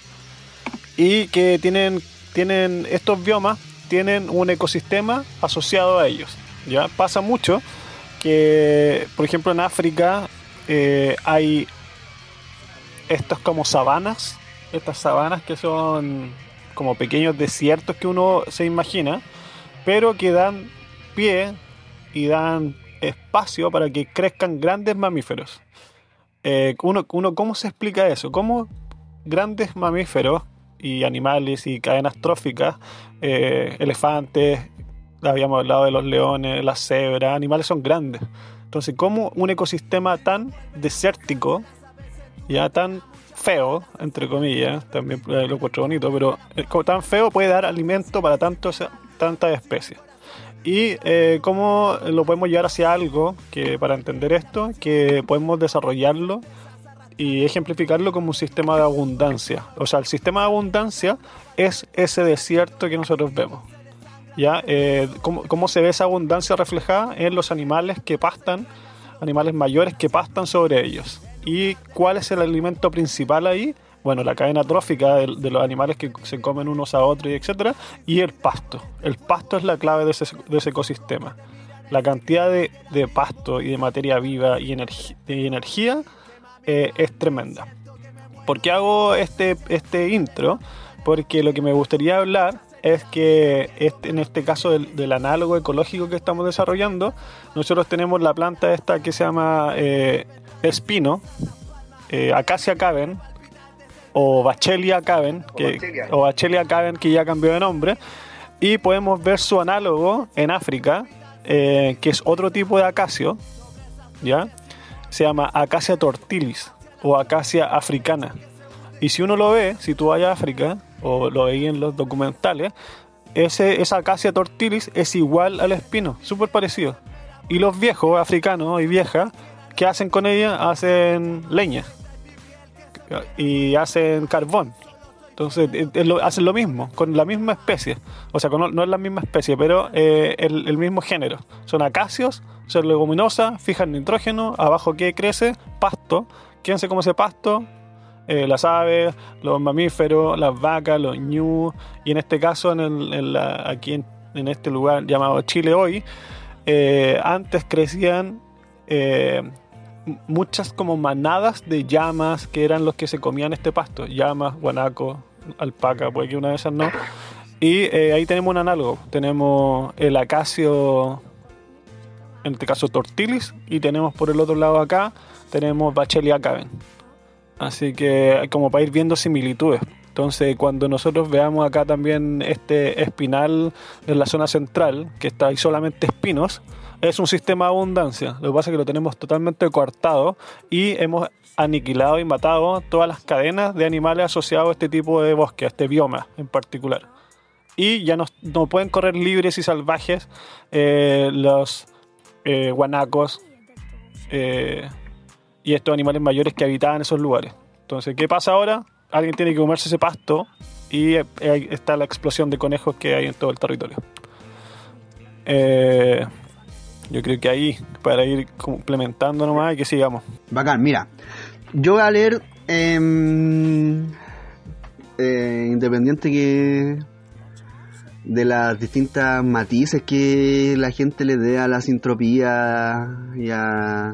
y que tienen, tienen estos biomas tienen un ecosistema asociado a ellos. Ya pasa mucho que, por ejemplo, en África eh, hay estas como sabanas, estas sabanas que son como pequeños desiertos que uno se imagina, pero que dan pie y dan espacio para que crezcan grandes mamíferos. Eh, uno, ¿Cómo se explica eso? ¿Cómo grandes mamíferos y animales y cadenas tróficas, eh, elefantes, habíamos hablado de los leones, las cebras, animales son grandes. Entonces, ¿cómo un ecosistema tan desértico, ya tan feo, entre comillas, también lo encuentro bonito, pero eh, tan feo puede dar alimento para tantos, tantas especies. Y eh, cómo lo podemos llevar hacia algo que, para entender esto, que podemos desarrollarlo y ejemplificarlo como un sistema de abundancia. O sea, el sistema de abundancia es ese desierto que nosotros vemos. ¿Ya? Eh, ¿cómo, ¿Cómo se ve esa abundancia reflejada en los animales que pastan, animales mayores que pastan sobre ellos? ¿Y cuál es el alimento principal ahí? Bueno, la cadena trófica de, los animales que se comen unos a otros, y etcétera, y el pasto. El pasto es la clave de ese, ecosistema. La cantidad de, pasto y de materia viva y, energía eh, es tremenda. ¿Por qué hago este, este intro? Porque lo que me gustaría hablar es que este, en este caso del, análogo ecológico que estamos desarrollando, nosotros tenemos la planta esta que se llama eh, espino, eh, Acacia caven, o Bachelia caven, que, o Bachelia caven, que ya cambió de nombre, y podemos ver su análogo en África, eh, que es otro tipo de acacio, ¿ya? Se llama Acacia tortilis o Acacia africana. Y si uno lo ve, si tú vas a África, o lo veis en los documentales, ese, esa Acacia tortilis es igual al espino, súper parecido. Y los viejos africanos y viejas ¿qué hacen con ella? Hacen leña y hacen carbón. Entonces hacen lo mismo, con la misma especie. O sea, no es la misma especie, pero eh, el, mismo género. Son acacios, son leguminosas, fijan nitrógeno, abajo ¿qué crece? Pasto. ¿Quién se come ese pasto? Eh, las aves, los mamíferos, las vacas, los ñu. Y en este caso, en aquí en, este lugar llamado Chile hoy, eh, antes crecían muchas como manadas de llamas que eran los que se comían este pasto. Llamas, guanaco, alpaca, puede que una de esas no. Y eh, ahí tenemos un análogo. Tenemos el acacio, en este caso tortilis, y tenemos por el otro lado acá, tenemos Bachelia caven. Así que como para ir viendo similitudes. Entonces, cuando nosotros veamos acá también este espinal en la zona central, que está ahí solamente espinos, es un sistema de abundancia. Lo que pasa es que lo tenemos totalmente cortado y hemos aniquilado y matado todas las cadenas de animales asociados a este tipo de bosque, a este bioma en particular. Y ya no, pueden correr libres y salvajes eh, los eh, guanacos, eh, y estos animales mayores que habitaban esos lugares. Entonces, ¿qué pasa ahora? Alguien tiene que comerse ese pasto y ahí está la explosión de conejos que hay en todo el territorio. Eh, yo creo que ahí, para ir complementando nomás y que sigamos. Bacán, mira. Yo voy a leer em, eh, independiente que de las distintas matices que la gente le dé a la sintropía y a,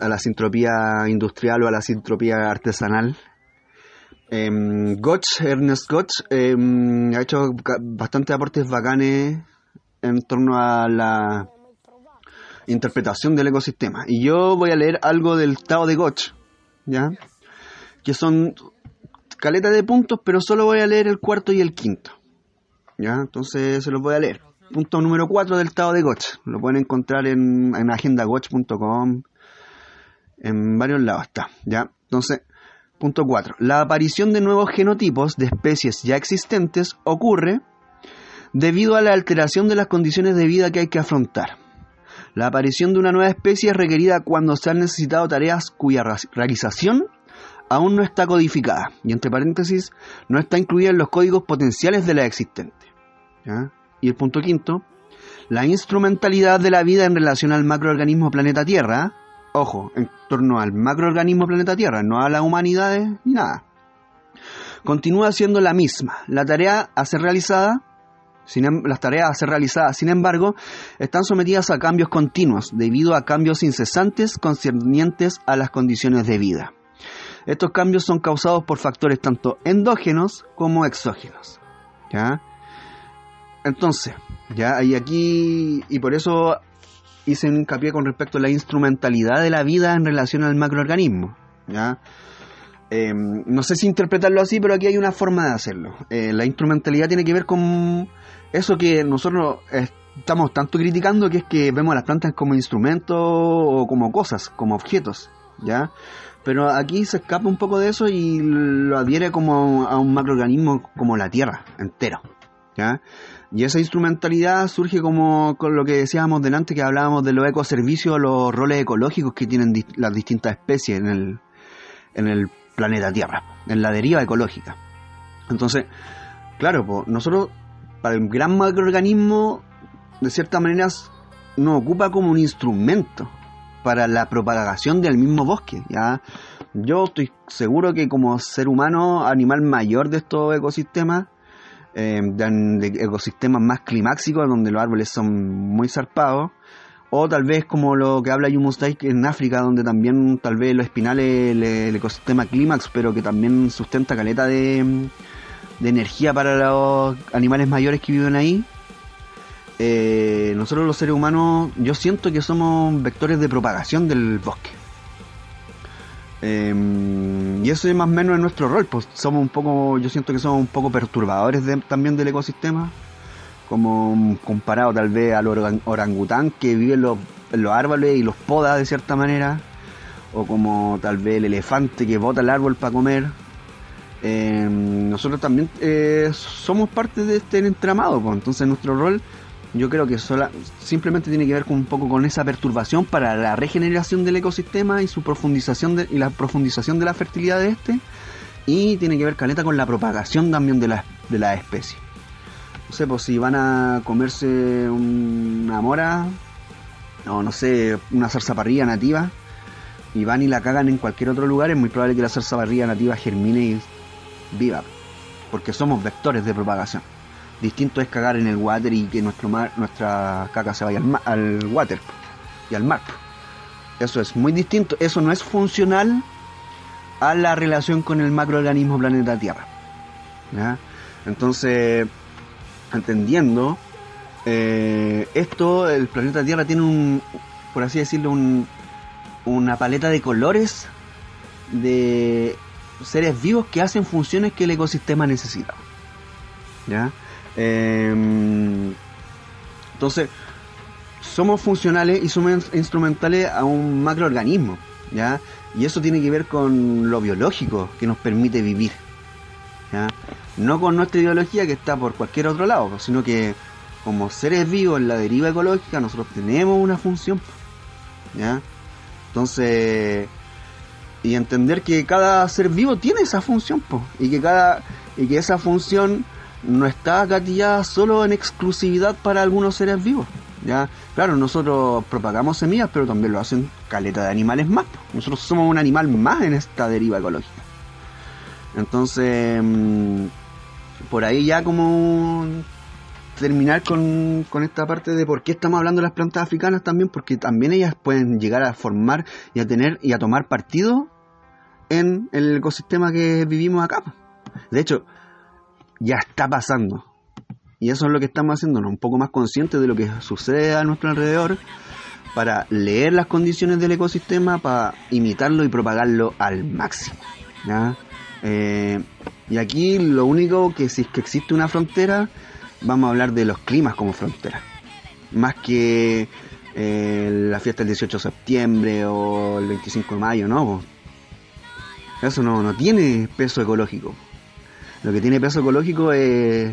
a la sintropía industrial o a la sintropía artesanal. Eh, Gotch, Ernest Gotch, em, ha hecho bastantes aportes bacanes en torno a la interpretación del ecosistema. Y yo voy a leer algo del Tao de Gotch, ¿ya? Que son caleta de puntos, pero solo voy a leer el cuarto y el quinto. ¿Ya? Entonces se los voy a leer. Punto número 4 del Tao de Gotch. Lo pueden encontrar en, en agendagotch.com. En varios lados está. ¿Ya? Entonces, punto 4. La aparición de nuevos genotipos de especies ya existentes ocurre debido a la alteración de las condiciones de vida que hay que afrontar. La aparición de una nueva especie es requerida cuando se han necesitado tareas cuya realización aún no está codificada y entre paréntesis no está incluida en los códigos potenciales de la existente. Y el punto quinto, la instrumentalidad de la vida en relación al macroorganismo planeta Tierra, ojo, en torno al macroorganismo planeta Tierra, no a las humanidades ni nada, continúa siendo la misma. La tarea a ser realizada Em, las tareas a ser realizadas, sin embargo, están sometidas a cambios continuos debido a cambios incesantes concernientes a las condiciones de vida. Estos cambios son causados por factores tanto endógenos como exógenos. ¿ya? Entonces, ya, y aquí, y por eso hice un hincapié con respecto a la instrumentalidad de la vida en relación al macroorganismo. ¿ya? Em, no sé si interpretarlo así, pero aquí hay una forma de hacerlo. Eh, la instrumentalidad tiene que ver con eso que nosotros estamos tanto criticando, que es que vemos a las plantas como instrumentos o como cosas, como objetos, ¿ya? Pero aquí se escapa un poco de eso y lo adhiere como a un macroorganismo como la Tierra, entero, ¿ya? Y esa instrumentalidad surge como con lo que decíamos delante, que hablábamos de los ecoservicios, los roles ecológicos que tienen las distintas especies en el, en el planeta Tierra, en la deriva ecológica. Entonces, claro, pues nosotros para el gran macroorganismo, de cierta manera, nos ocupa como un instrumento para la propagación del mismo bosque. ¿ya? Yo estoy seguro que como ser humano, animal mayor de estos ecosistemas, eh, de, ecosistemas más climáxicos, donde los árboles son muy zarpados, o tal vez como lo que habla Yumus en África, donde también tal vez los espinales, el, el ecosistema clímax, pero que también sustenta caleta de, de energía para los animales mayores que viven ahí. Eh, nosotros los seres humanos, yo siento que somos vectores de propagación del bosque. Em, y eso es más o menos nuestro rol, pues somos un poco, yo siento que somos un poco perturbadores también del ecosistema, como comparado tal vez al orangután que vive los, en los árboles y los poda de cierta manera, o como tal vez el elefante que bota el árbol para comer eh, nosotros también eh, somos parte de este entramado, entonces nuestro rol yo creo que simplemente tiene que ver con un poco con esa perturbación para la regeneración del ecosistema y su profundización de, y la profundización de la fertilidad de este y tiene que ver caleta con la propagación también de la, de la especie. No sé, pues si van a comerse una mora o no sé, una zarzaparrilla nativa y van y la cagan en cualquier otro lugar, es muy probable que la zarzaparrilla nativa germine y viva, porque somos vectores de propagación. Distinto es cagar en el water y que nuestro mar, nuestra caca se vaya al, water y al mar. Eso es muy distinto, eso no es funcional a la relación con el macroorganismo planeta Tierra. Entonces, entendiendo eh, esto, el planeta Tierra tiene un, por así decirlo, un, una paleta de colores de seres vivos que hacen funciones que el ecosistema necesita. ¿Ya? Em, entonces, somos funcionales y somos instrumentales a un macroorganismo, ¿ya? Y eso tiene que ver con lo biológico que nos permite vivir, ¿ya? No con nuestra ideología que está por cualquier otro lado, sino que como seres vivos en la deriva ecológica nosotros tenemos una función, ¿ya? Entonces, y entender que cada ser vivo tiene esa función, po, y que cada y que esa función no está gatillada solo en exclusividad para algunos seres vivos. ¿ya? Claro, nosotros propagamos semillas, pero también lo hacen caleta de animales más. Nosotros somos un animal más en esta deriva ecológica. Entonces, mm, por ahí ya como terminar con, con esta parte de por qué estamos hablando de las plantas africanas también, porque también ellas pueden llegar a formar y a tener y a tomar partido en el ecosistema que vivimos acá. De hecho, ya está pasando. Y eso es lo que estamos haciéndonos, un poco más conscientes de lo que sucede a nuestro alrededor, para leer las condiciones del ecosistema, para imitarlo y propagarlo al máximo. Eh, y aquí lo único que si es que existe una frontera, vamos a hablar de los climas como frontera. Más que eh, la fiesta del 18 de septiembre o el 25 de mayo, no. Eso no, no tiene peso ecológico. Lo que tiene peso ecológico es,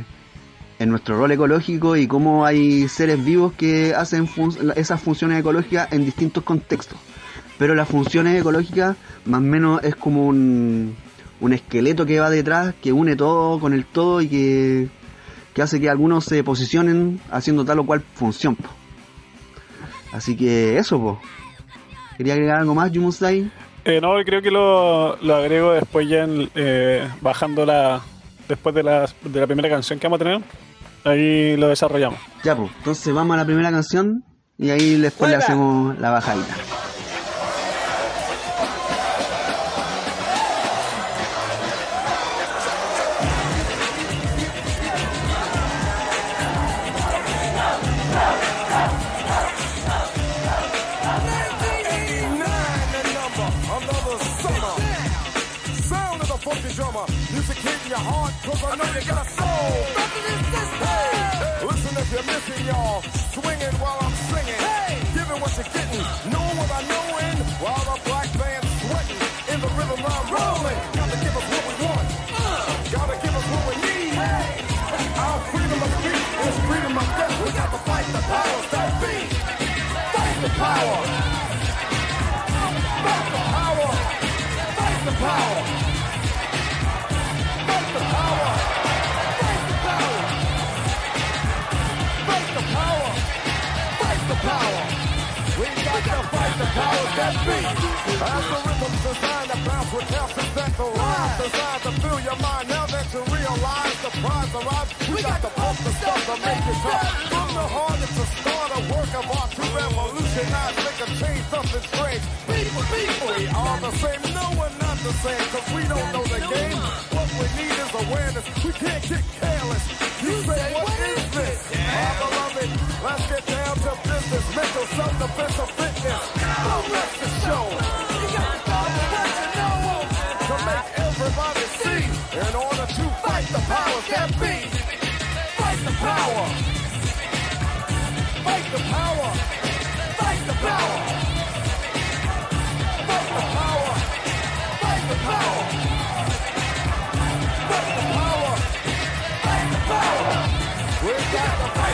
es nuestro rol ecológico y cómo hay seres vivos que hacen esas funciones ecológicas en distintos contextos. Pero las funciones ecológicas más o menos es como un, un esqueleto que va detrás, que une todo con el todo y que, que hace que algunos se posicionen haciendo tal o cual función. po. Así que eso, po. ¿Quería agregar algo más, Yumusai? Eh, no, creo que lo, lo agrego después ya en, eh, bajando la. Después de la, de la primera canción que vamos a tener. Ahí lo desarrollamos. Ya, pues, entonces vamos a la primera canción y ahí después le hacemos la bajadita. I know you got a soul. Hey, listen if you're missing, y'all. Swinging while I'm singing. Giving what you're getting. Know what I know We got to fight the powers that be. As the rhythm's designed to bounce with the designed to fill your mind. Now that you realize the prize arrives, we got to pump the stuff to make it tough. From the heart, it's a start, a work of art to revolutionize, make a change, something strange. People, people, we are the same. No, we're not the same, cause we don't know the game. What we need is awareness. We can't get careless. You say, what is this? Ah, I love it. Let's get down to business. Mental self-defense of fitness. Don't let the show. You got to what you know. To make everybody see. In order to fight the powers that be. Fight the power. Fight the power. Fight the power. Fight the power. Fight the power. We got the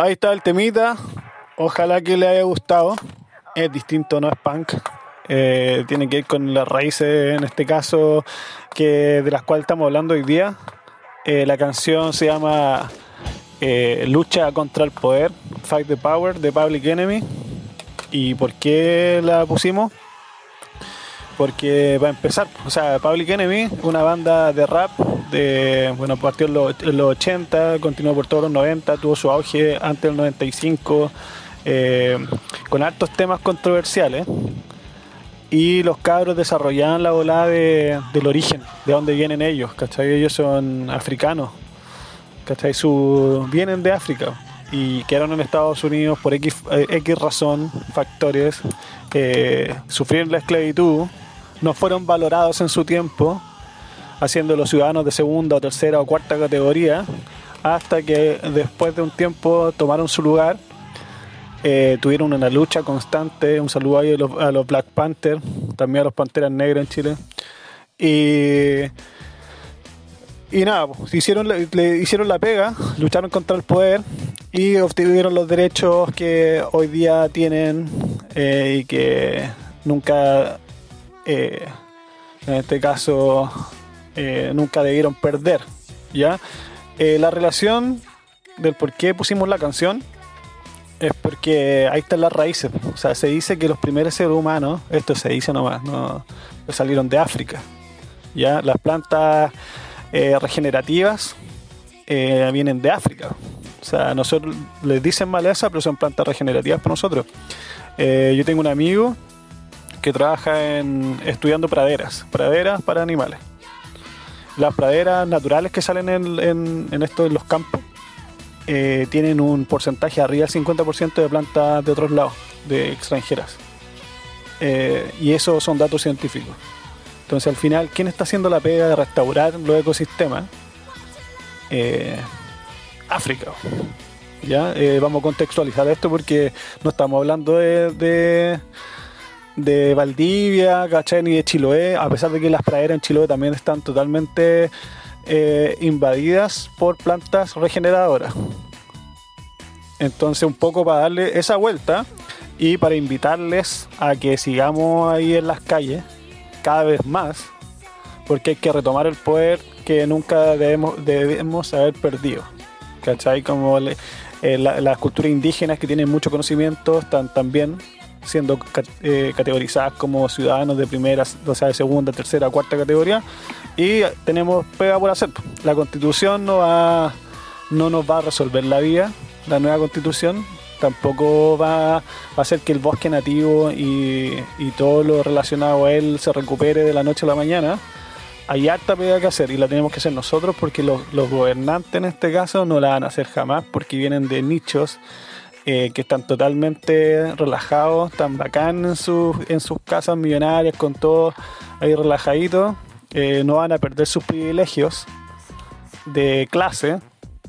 ahí está el temita. Ojalá que le haya gustado. Es distinto, no es punk. Eh, tiene que ir con las raíces, en este caso, que de las cuales estamos hablando hoy día. Eh, la canción se llama eh, Lucha contra el Poder, Fight the Power, de Public Enemy. ¿Y por qué la pusimos? Porque va a empezar, o sea, Public Enemy, una banda de rap, de, bueno, partió en los, en los 80, continuó por todos los 90, tuvo su auge antes del 95, eh, con altos temas controversiales. Y los cabros desarrollaban la volada de- del origen, de dónde vienen ellos, ¿cachai? Ellos son africanos, ¿cachai? Su, vienen de África y quedaron en Estados Unidos por X, eh, X razón, factores, eh, sufrieron la esclavitud, no fueron valorados en su tiempo, haciendo los ciudadanos de segunda o tercera o cuarta categoría, hasta que después de un tiempo tomaron su lugar, eh, tuvieron una lucha constante, un saludo a los, a los Black Panther, también a los Panteras Negras en Chile, y nada, pues, hicieron, le hicieron la pega, lucharon contra el poder y obtuvieron los derechos que hoy día tienen eh, y que nunca, eh, en este caso, eh, nunca debieron perder. ¿ya? Eh, la relación del por qué pusimos la canción es porque ahí están las raíces. O sea, se dice que los primeros seres humanos, esto se dice nomás, no salieron de África. ¿ya? Las plantas eh, regenerativas vienen de África. O sea, nosotros les dicen maleza, pero son plantas regenerativas para nosotros. Yo tengo un amigo que trabaja en estudiando praderas, praderas para animales. Las praderas naturales que salen en, en, en esto en los campos eh, tienen un porcentaje arriba del 50% de plantas de otros lados, de extranjeras. Eh, y esos son datos científicos. Entonces al final, ¿quién está haciendo la pega de restaurar los ecosistemas? Eh, África. ¿Ya? Vamos a contextualizar esto porque no estamos hablando de, de Valdivia, ¿cachai? Ni de Chiloé, a pesar de que las praderas en Chiloé también están totalmente eh, invadidas por plantas regeneradoras. Entonces un poco para darle esa vuelta y para invitarles a que sigamos ahí en las calles cada vez más, porque hay que retomar el poder que nunca debemos, debemos haber perdido. ¿Cachai? Como eh, la- las culturas indígenas que tienen mucho conocimiento están también siendo eh, categorizadas como ciudadanos de primera, o sea, de segunda, tercera, cuarta categoría y tenemos pega por hacer. La constitución no, va, no nos va a resolver la vida, la nueva constitución tampoco va a hacer que el bosque nativo y, y todo lo relacionado a él se recupere de la noche a la mañana. Hay harta pega que hacer y la tenemos que hacer nosotros porque los, los gobernantes en este caso no la van a hacer jamás porque vienen de nichos que están totalmente relajados, están bacán en sus, en sus casas millonarias con todo ahí relajadito, eh, no van a perder sus privilegios de clase,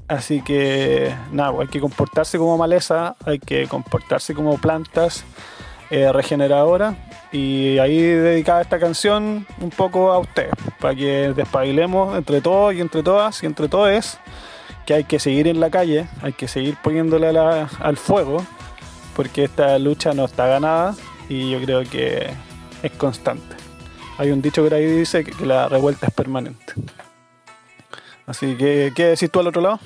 así que nada, hay que comportarse como maleza, hay que comportarse como plantas eh, regeneradoras. Y ahí dedicada esta canción un poco a ustedes, para que despabilemos entre todos y entre todas y entre todos que hay que seguir en la calle, hay que seguir poniéndole al fuego, porque esta lucha no está ganada y yo creo que es constante. Hay un dicho que ahí dice que la revuelta es permanente. Así que, ¿qué decís tú al otro lado?